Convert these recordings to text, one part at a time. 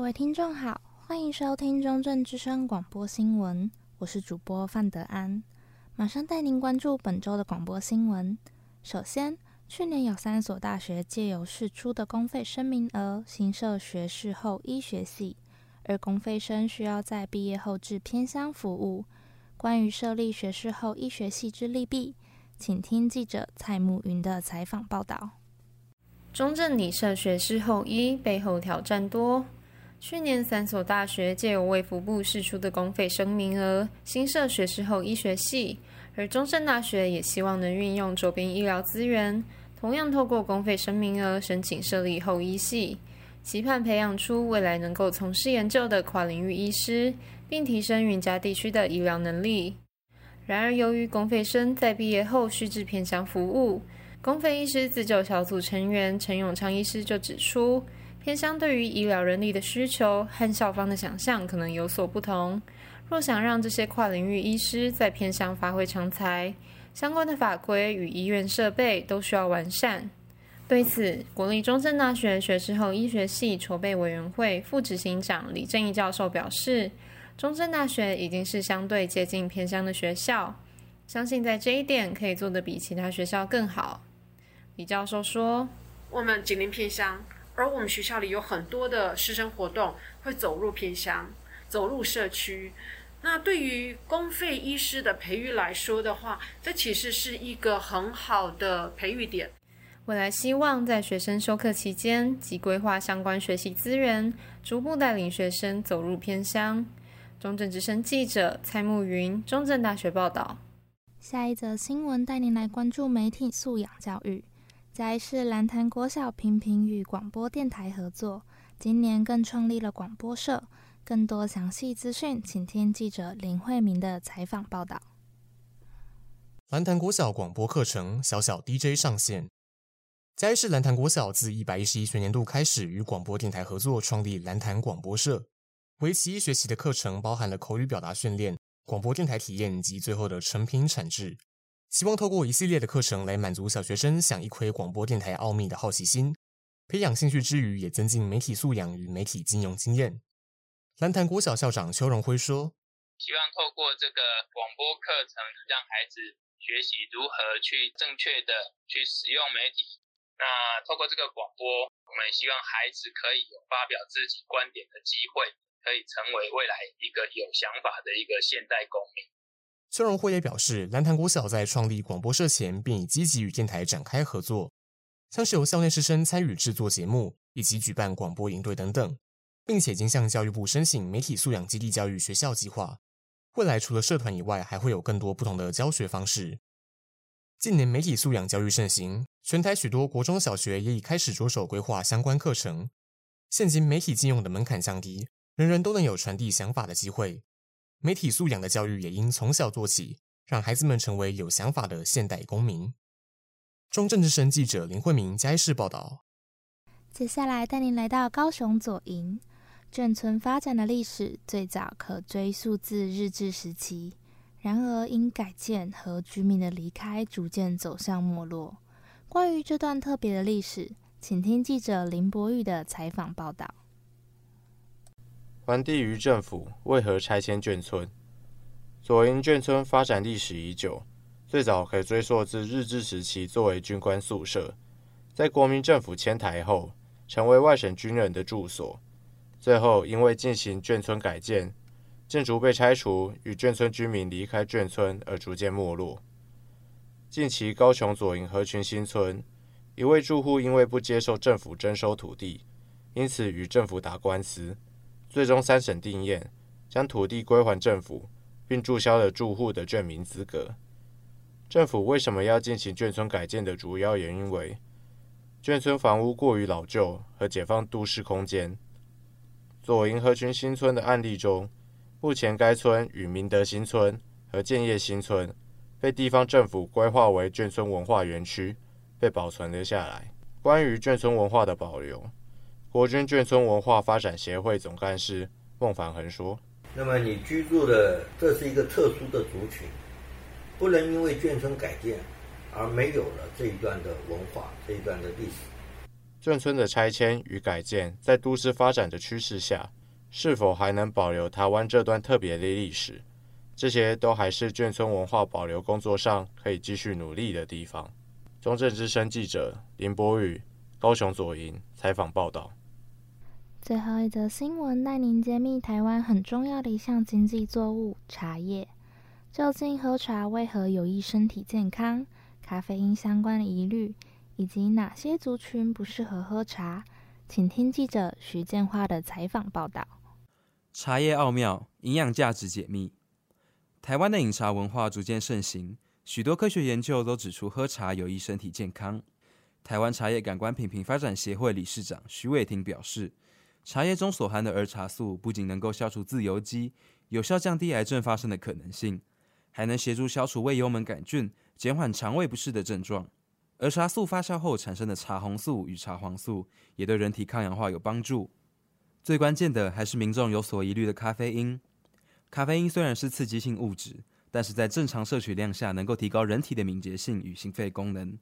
各位听众好，欢迎收听中正之声广播新闻，我是主播范德安，马上带您关注本周的广播新闻。首先，去年有三所大学借由释出的公费生名额，新设学士后医学系，而公费生需要在毕业后至偏乡服务。关于设立学士后医学系之利弊，请听记者蔡慕云的采访报道。中正拟设学士后医背后挑战多。去年三所大学借由卫福部释出的公费生名额，新设学士后医学系，而中正大学也希望能运用周边医疗资源。同样透过公费生名额申请设立后医系，期盼培养出未来能够从事研究的跨领域医师，并提升云嘉地区的医疗能力。然而，由于公费生在毕业后需至偏乡服务，公费医师自救小组成员陈永昌医师就指出，偏乡对于医疗人力的需求和校方的想象可能有所不同。若想让这些跨领域医师在偏乡发挥长才，相关的法规与医院设备都需要完善。对此，国立中正大学学士后医学系筹备委员会副执行长李正义教授表示，中正大学已经是相对接近偏乡的学校，相信在这一点可以做得比其他学校更好。李教授说：“我们紧邻偏乡，而我们学校里有很多的师生活动会走入偏乡，走入社区。”那对于公费医师的培育来说的话，这其实是一个很好的培育点。未来希望在学生授课期间及规划相关学习资源，逐步带领学生走入偏乡。中正之声记者蔡慕云，中正大学报道。下一则新闻带您来关注媒体素养教育。嘉市兰潭国小频频与广播电台合作，今年更创立了广播社。更多详细资讯，请听记者林慧明的采访报道。兰潭国小广播课程小小 DJ 上线。嘉义市兰潭国小自一百一十一学年度开始与广播电台合作，创立兰潭广播社。为期一学期的课程包含了口语表达训练、广播电台体验及最后的成品产制。希望透过一系列的课程来满足小学生想一窥广播电台奥秘的好奇心，培养兴趣之余，也增进媒体素养与媒体经用经验。兰潭国小校长邱荣辉说：“希望透过这个广播课程，让孩子学习如何去正确的去使用媒体。那透过这个广播，我们也希望孩子可以有发表自己观点的机会，可以成为未来一个有想法的一个现代公民。”邱荣辉也表示，蓝潭国小在创立广播社前，便已积极与电台展开合作，像是由校内师生参与制作节目，以及举办广播营队等等。并且已经向教育部申请媒体素养基地教育学校计划，未来除了社团以外，还会有更多不同的教学方式。近年媒体素养教育盛行，全台许多国中小学也已开始着手规划相关课程。现今媒体禁用的门槛降低，人人都能有传递想法的机会。媒体素养的教育也应从小做起，让孩子们成为有想法的现代公民。中正之声记者林慧明嘉义市报道。接下来带您来到高雄左营。眷村发展的历史最早可追溯至日治时期，然而因改建和居民的离开，逐渐走向没落。关于这段特别的历史，请听记者林博宇的采访报道。还地于政府为何拆迁眷村？左营眷村发展历史已久，最早可以追溯至日治时期，作为军官宿舍，在国民政府迁台后，成为外省军人的住所。最后，因为进行眷村改建，建筑被拆除，与眷村居民离开眷村而逐渐没落。近期，高雄左营合群新村一位住户因为不接受政府征收土地，因此与政府打官司，最终三审定验，将土地归还政府，并注销了住户的眷民资格。政府为什么要进行眷村改建的主要原因为，眷村房屋过于老旧和解放都市空间。左营合群新村的案例中，目前该村与明德新村和建业新村被地方政府规划为眷村文化园区，被保存了下来。关于眷村文化的保留，国军眷村文化发展协会总干事孟凡恒说：“那么你居住的这是一个特殊的族群，不能因为眷村改建而没有了这一段的文化，这一段的历史。”眷村的拆迁与改建，在都市发展的趋势下，是否还能保留台湾这段特别的历史？这些都还是眷村文化保留工作上可以继续努力的地方。中正之声记者林博宇，高雄左营采访报道。最后一则新闻带您揭秘台湾很重要的一项经济作物——茶叶。究竟喝茶为何有益身体健康？咖啡因相关的疑虑，以及哪些族群不适合喝茶？请听记者徐建花的采访报道。茶叶奥妙，营养价值解密。台湾的饮茶文化逐渐盛行，许多科学研究都指出喝茶有益身体健康。台湾茶叶感官品评发展协会理事长徐伟庭表示，茶叶中所含的儿茶素不仅能够消除自由基，有效降低癌症发生的可能性。还能协助消除胃幽门杆菌，减缓肠胃不适的症状。儿茶素发酵后产生的茶红素与茶黄素，也对人体抗氧化有帮助。最关键的还是民众有所疑虑的咖啡因。咖啡因虽然是刺激性物质，但是在正常摄取量下，能够提高人体的敏捷性与心肺功能。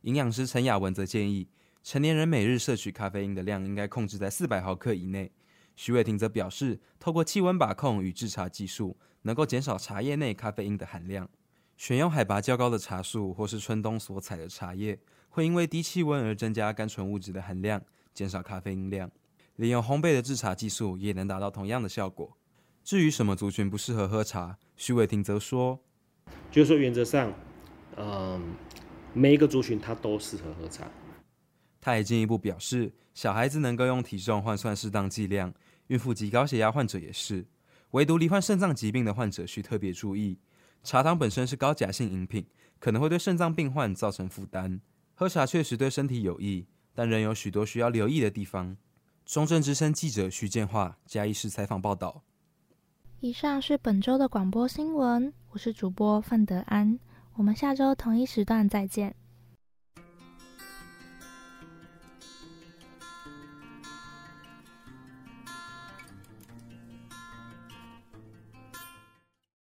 营养师陈雅文则建议，成年人每日摄取咖啡因的量应该控制在四百毫克以内。徐伟庭则表示，透过气温把控与制茶技术，能够减少茶叶内咖啡因的含量。选用海拔较高的茶树或是春冬所采的茶叶，会因为低气温而增加甘醇物质的含量，减少咖啡因量。利用烘焙的制茶技术也能达到同样的效果。至于什么族群不适合喝茶，徐伟庭则说：“就是说原则上，嗯，每一个族群它都适合喝茶。”他也进一步表示，小孩子能够用体重换算适当剂量，孕妇及高血压患者也是。唯独罹患肾脏疾病的患者需特别注意，茶汤本身是高钾性饮品，可能会对肾脏病患造成负担。喝茶确实对身体有益，但仍有许多需要留意的地方。中正之声记者徐建化嘉义市采访报道。以上是本周的广播新闻，我是主播范德安，我们下周同一时段再见。